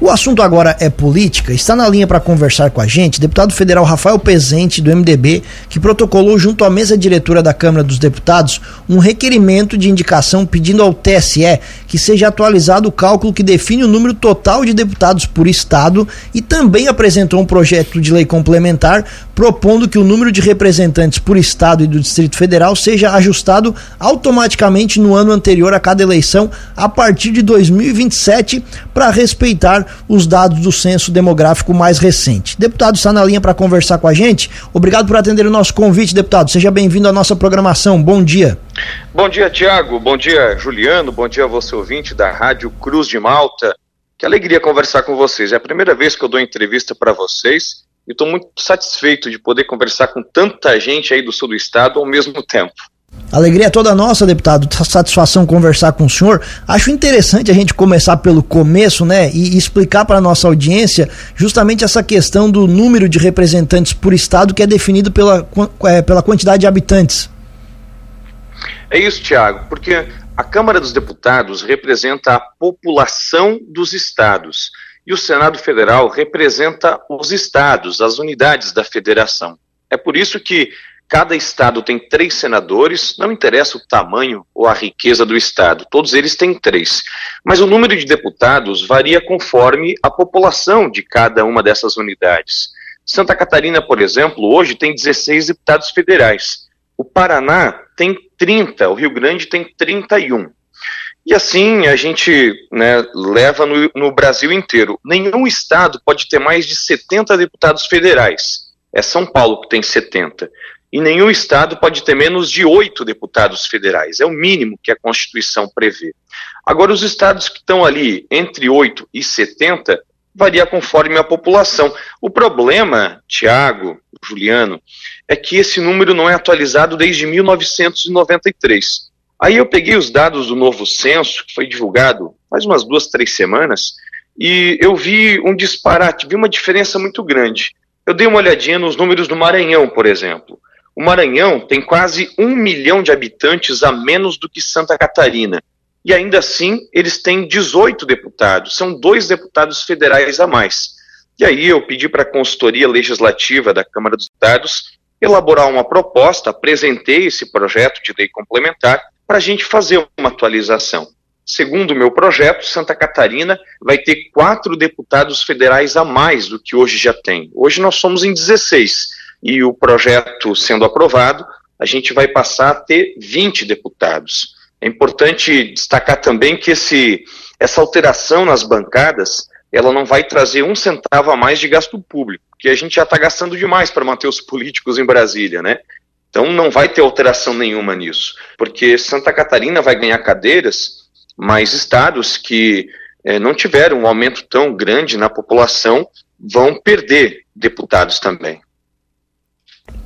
O assunto agora é política. Está na linha para conversar com a gente deputado federal Rafael Pezente, do MDB, que protocolou junto à mesa diretora da Câmara dos Deputados um requerimento de indicação pedindo ao TSE que seja atualizado o cálculo que define o número total de deputados por estado e também apresentou um projeto de lei complementar propondo que o número de representantes por estado e do Distrito Federal seja ajustado automaticamente no ano anterior a cada eleição a partir de 2027 para respeitar os dados do censo demográfico mais recente. Deputado está na linha para conversar com a gente. Obrigado por atender o nosso convite, deputado. Seja bem-vindo à nossa programação. Bom dia. Bom dia, Tiago. Bom dia, Juliano. Bom dia a você, ouvinte da Rádio Cruz de Malta. Que alegria conversar com vocês. É a primeira vez que eu dou entrevista para vocês e estou muito satisfeito de poder conversar com tanta gente aí do sul do estado ao mesmo tempo. Alegria é toda nossa, deputado. Satisfação conversar com o senhor. Acho interessante a gente começar pelo começo, né, e explicar para nossa audiência justamente essa questão do número de representantes por estado que é definido pela, é, pela quantidade de habitantes. É isso, Tiago, porque a Câmara dos Deputados representa a população dos estados e o Senado Federal representa os estados, as unidades da federação. É por isso que Cada estado tem três senadores, não interessa o tamanho ou a riqueza do estado, todos eles têm três. Mas o número de deputados varia conforme a população de cada uma dessas unidades. Santa Catarina, por exemplo, hoje tem 16 deputados federais. O Paraná tem 30, o Rio Grande tem 31. E assim a gente né, leva no, no Brasil inteiro. Nenhum estado pode ter mais de 70 deputados federais. É São Paulo que tem 70 e nenhum estado pode ter menos de oito deputados federais. É o mínimo que a Constituição prevê. Agora, os estados que estão ali entre 8 e 70 varia conforme a população. O problema, Tiago, Juliano, é que esse número não é atualizado desde 1993. Aí eu peguei os dados do novo censo, que foi divulgado faz umas duas, três semanas, e eu vi um disparate, vi uma diferença muito grande. Eu dei uma olhadinha nos números do Maranhão, por exemplo. O Maranhão tem quase um milhão de habitantes a menos do que Santa Catarina. E ainda assim, eles têm 18 deputados, são dois deputados federais a mais. E aí eu pedi para a consultoria legislativa da Câmara dos Deputados elaborar uma proposta, apresentei esse projeto de lei complementar para a gente fazer uma atualização. Segundo o meu projeto, Santa Catarina vai ter quatro deputados federais a mais do que hoje já tem. Hoje nós somos em 16 e o projeto sendo aprovado, a gente vai passar a ter 20 deputados. É importante destacar também que esse, essa alteração nas bancadas, ela não vai trazer um centavo a mais de gasto público, porque a gente já está gastando demais para manter os políticos em Brasília, né? Então não vai ter alteração nenhuma nisso, porque Santa Catarina vai ganhar cadeiras, mas estados que eh, não tiveram um aumento tão grande na população vão perder deputados também.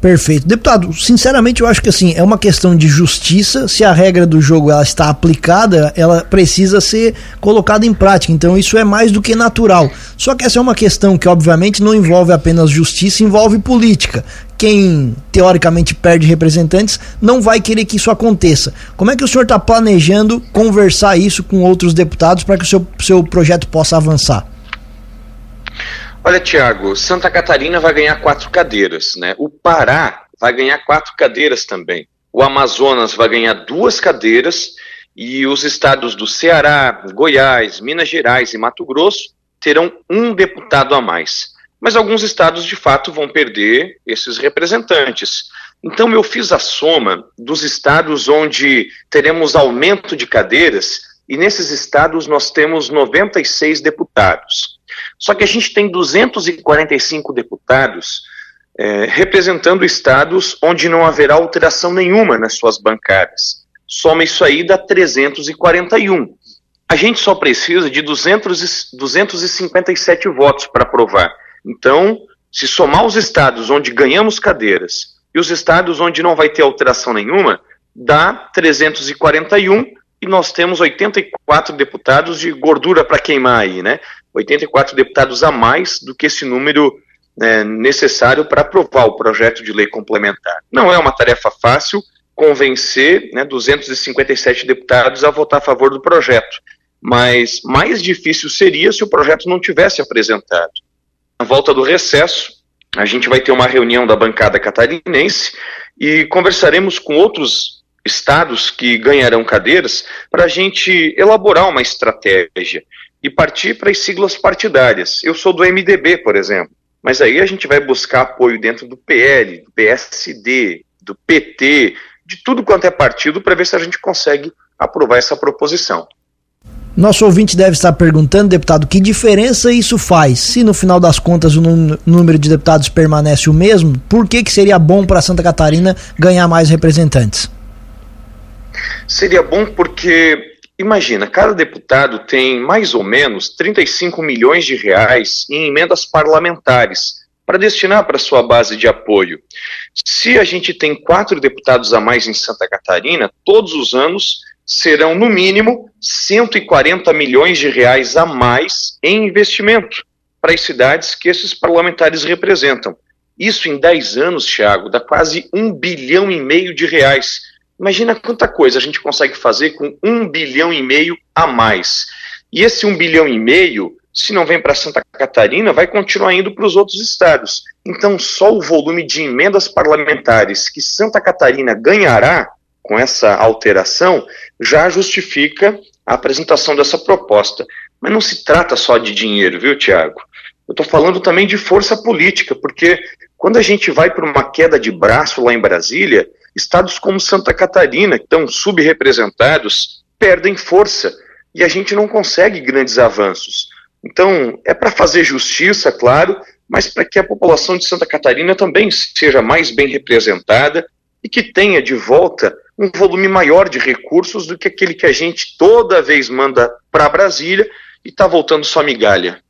Perfeito. Deputado, sinceramente eu acho que assim, é uma questão de justiça, se a regra do jogo ela está aplicada, ela precisa ser colocada em prática, então isso é mais do que natural. Só que essa é uma questão que obviamente não envolve apenas justiça, envolve política. Quem teoricamente perde representantes não vai querer que isso aconteça. Como é que o senhor está planejando conversar isso com outros deputados para que o seu, seu projeto possa avançar? Olha, Tiago, Santa Catarina vai ganhar quatro cadeiras, né? O Pará vai ganhar quatro cadeiras também. O Amazonas vai ganhar duas cadeiras e os estados do Ceará, Goiás, Minas Gerais e Mato Grosso terão um deputado a mais. Mas alguns estados, de fato, vão perder esses representantes. Então, eu fiz a soma dos estados onde teremos aumento de cadeiras, e nesses estados nós temos 96 deputados. Só que a gente tem 245 deputados é, representando estados onde não haverá alteração nenhuma nas suas bancadas. Soma isso aí dá 341. A gente só precisa de 200, 257 votos para aprovar. Então, se somar os estados onde ganhamos cadeiras e os estados onde não vai ter alteração nenhuma, dá 341 e nós temos 84 deputados de gordura para queimar aí, né? 84 deputados a mais do que esse número né, necessário para aprovar o projeto de lei complementar. Não é uma tarefa fácil convencer né, 257 deputados a votar a favor do projeto, mas mais difícil seria se o projeto não tivesse apresentado. Na volta do recesso, a gente vai ter uma reunião da bancada catarinense e conversaremos com outros estados que ganharão cadeiras para a gente elaborar uma estratégia e partir para as siglas partidárias. Eu sou do MDB, por exemplo, mas aí a gente vai buscar apoio dentro do PL, do PSD, do PT, de tudo quanto é partido para ver se a gente consegue aprovar essa proposição. Nosso ouvinte deve estar perguntando, deputado, que diferença isso faz? Se no final das contas o número de deputados permanece o mesmo, por que, que seria bom para Santa Catarina ganhar mais representantes? Seria bom porque, imagina, cada deputado tem mais ou menos 35 milhões de reais em emendas parlamentares para destinar para sua base de apoio. Se a gente tem quatro deputados a mais em Santa Catarina, todos os anos serão, no mínimo, 140 milhões de reais a mais em investimento para as cidades que esses parlamentares representam. Isso em 10 anos, Thiago, dá quase um bilhão e meio de reais. Imagina quanta coisa a gente consegue fazer com um bilhão e meio a mais. E esse um bilhão e meio, se não vem para Santa Catarina, vai continuar indo para os outros estados. Então, só o volume de emendas parlamentares que Santa Catarina ganhará com essa alteração já justifica a apresentação dessa proposta. Mas não se trata só de dinheiro, viu, Tiago? Eu estou falando também de força política, porque quando a gente vai para uma queda de braço lá em Brasília, estados como Santa Catarina, que estão subrepresentados, perdem força e a gente não consegue grandes avanços. Então, é para fazer justiça, claro, mas para que a população de Santa Catarina também seja mais bem representada e que tenha de volta um volume maior de recursos do que aquele que a gente toda vez manda para Brasília e está voltando só migalha.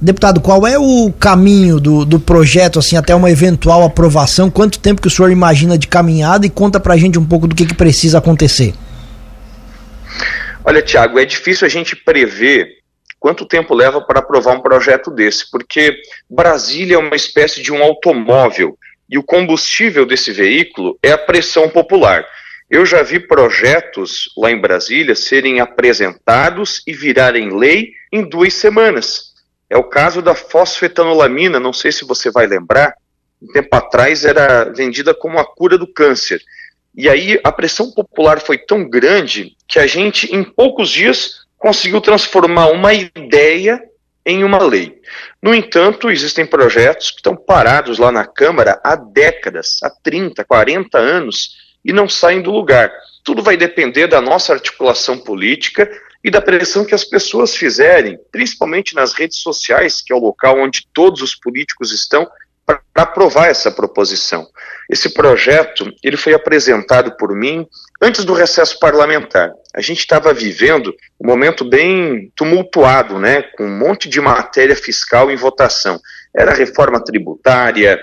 Deputado, qual é o caminho do, do projeto assim até uma eventual aprovação? Quanto tempo que o senhor imagina de caminhada e conta para a gente um pouco do que, que precisa acontecer? Olha, Tiago, é difícil a gente prever quanto tempo leva para aprovar um projeto desse, porque Brasília é uma espécie de um automóvel e o combustível desse veículo é a pressão popular. Eu já vi projetos lá em Brasília serem apresentados e virarem lei em duas semanas. É o caso da fosfetanolamina, não sei se você vai lembrar, um tempo atrás era vendida como a cura do câncer. E aí a pressão popular foi tão grande que a gente, em poucos dias, conseguiu transformar uma ideia em uma lei. No entanto, existem projetos que estão parados lá na Câmara há décadas, há 30, 40 anos, e não saem do lugar. Tudo vai depender da nossa articulação política e da pressão que as pessoas fizerem, principalmente nas redes sociais, que é o local onde todos os políticos estão, para aprovar essa proposição. Esse projeto ele foi apresentado por mim antes do recesso parlamentar. A gente estava vivendo um momento bem tumultuado, né, com um monte de matéria fiscal em votação. Era reforma tributária,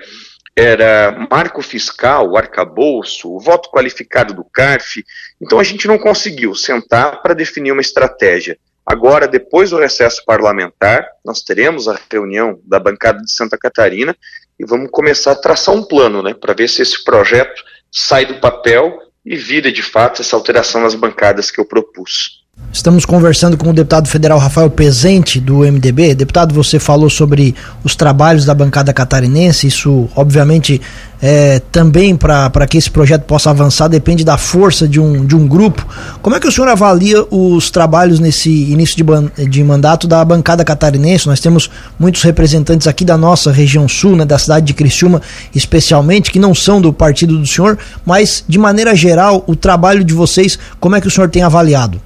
era marco fiscal, arcabouço, o voto qualificado do CARF. Então a gente não conseguiu sentar para definir uma estratégia. Agora, depois do recesso parlamentar, nós teremos a reunião da bancada de Santa Catarina e vamos começar a traçar um plano, né, para ver se esse projeto sai do papel e vira de fato essa alteração nas bancadas que eu propus. Estamos conversando com o deputado federal Rafael Pezente, do MDB. Deputado, você falou sobre os trabalhos da bancada catarinense. Isso, obviamente, é, também para que esse projeto possa avançar depende da força de um, de um grupo. Como é que o senhor avalia os trabalhos nesse início de, de mandato da bancada catarinense? Nós temos muitos representantes aqui da nossa região sul, né, da cidade de Criciúma, especialmente, que não são do partido do senhor, mas, de maneira geral, o trabalho de vocês, como é que o senhor tem avaliado?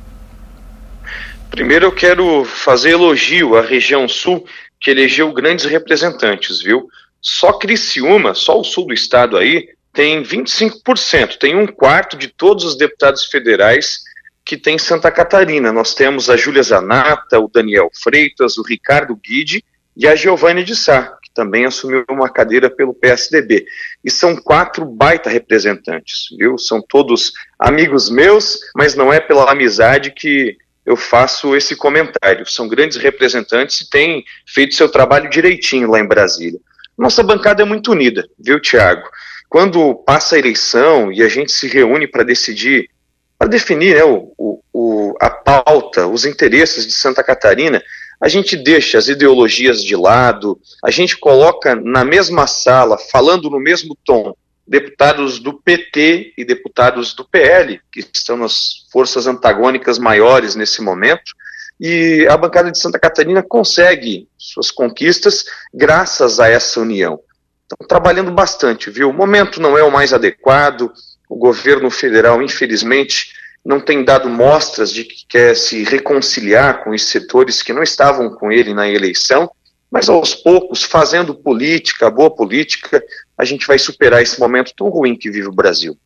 Primeiro eu quero fazer elogio à região sul, que elegeu grandes representantes, viu? Só Criciúma, só o sul do estado aí, tem 25%, tem um quarto de todos os deputados federais que tem Santa Catarina. Nós temos a Júlia Zanata, o Daniel Freitas, o Ricardo Guide e a Giovanni de Sá, que também assumiu uma cadeira pelo PSDB. E são quatro baita representantes, viu? São todos amigos meus, mas não é pela amizade que eu faço esse comentário. São grandes representantes e têm feito seu trabalho direitinho lá em Brasília. Nossa bancada é muito unida, viu, Tiago? Quando passa a eleição e a gente se reúne para decidir para definir né, o, o, a pauta, os interesses de Santa Catarina, a gente deixa as ideologias de lado, a gente coloca na mesma sala, falando no mesmo tom, deputados do PT e deputados do PL, que estão nas forças antagônicas maiores nesse momento, e a bancada de Santa Catarina consegue suas conquistas graças a essa união. Estão trabalhando bastante, viu? O momento não é o mais adequado, o governo federal, infelizmente, não tem dado mostras de que quer se reconciliar com os setores que não estavam com ele na eleição, mas aos poucos, fazendo política, boa política, a gente vai superar esse momento tão ruim que vive o Brasil.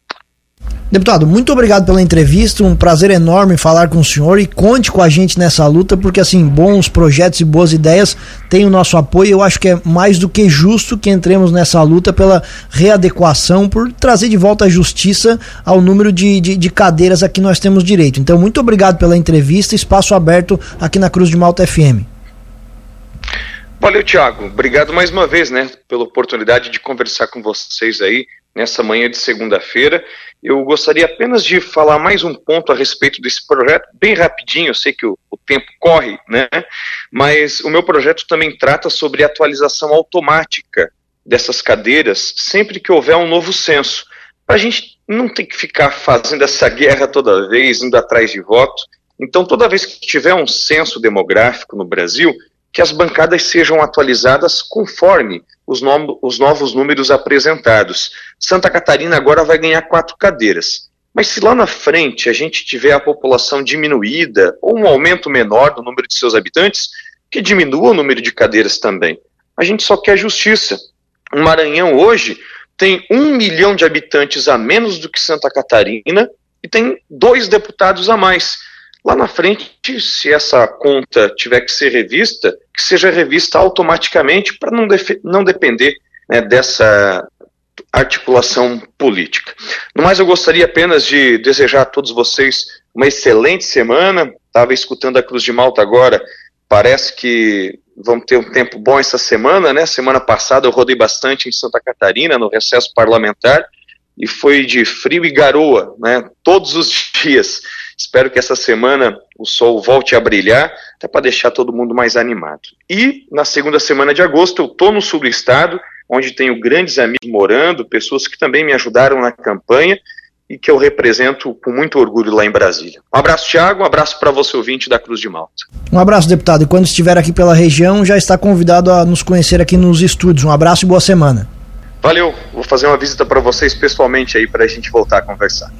Deputado, muito obrigado pela entrevista, um prazer enorme falar com o senhor e conte com a gente nessa luta, porque assim, bons projetos e boas ideias têm o nosso apoio. Eu acho que é mais do que justo que entremos nessa luta pela readequação, por trazer de volta a justiça ao número de, de, de cadeiras a que nós temos direito. Então, muito obrigado pela entrevista, espaço aberto aqui na Cruz de Malta FM. Valeu, Tiago. Obrigado mais uma vez, né, pela oportunidade de conversar com vocês aí nessa manhã de segunda-feira. Eu gostaria apenas de falar mais um ponto a respeito desse projeto, bem rapidinho, eu sei que o, o tempo corre, né? Mas o meu projeto também trata sobre atualização automática dessas cadeiras sempre que houver um novo censo, para a gente não ter que ficar fazendo essa guerra toda vez, indo atrás de voto. Então, toda vez que tiver um censo demográfico no Brasil, que as bancadas sejam atualizadas conforme os, no os novos números apresentados. Santa Catarina agora vai ganhar quatro cadeiras. Mas se lá na frente a gente tiver a população diminuída ou um aumento menor do número de seus habitantes, que diminua o número de cadeiras também. A gente só quer justiça. O Maranhão hoje tem um milhão de habitantes a menos do que Santa Catarina e tem dois deputados a mais. Lá na frente, se essa conta tiver que ser revista, que seja revista automaticamente para não, não depender né, dessa articulação política. No mais, eu gostaria apenas de desejar a todos vocês uma excelente semana. Estava escutando a Cruz de Malta agora, parece que vamos ter um tempo bom essa semana, né? Semana passada eu rodei bastante em Santa Catarina, no recesso parlamentar, e foi de frio e garoa, né? Todos os dias. Espero que essa semana o sol volte a brilhar, até para deixar todo mundo mais animado. E na segunda semana de agosto eu estou no sul do estado, onde tenho grandes amigos morando, pessoas que também me ajudaram na campanha e que eu represento com muito orgulho lá em Brasília. Um abraço, Tiago, um abraço para você, ouvinte da Cruz de Malta. Um abraço, deputado. E quando estiver aqui pela região, já está convidado a nos conhecer aqui nos estúdios. Um abraço e boa semana. Valeu, vou fazer uma visita para vocês pessoalmente aí para a gente voltar a conversar.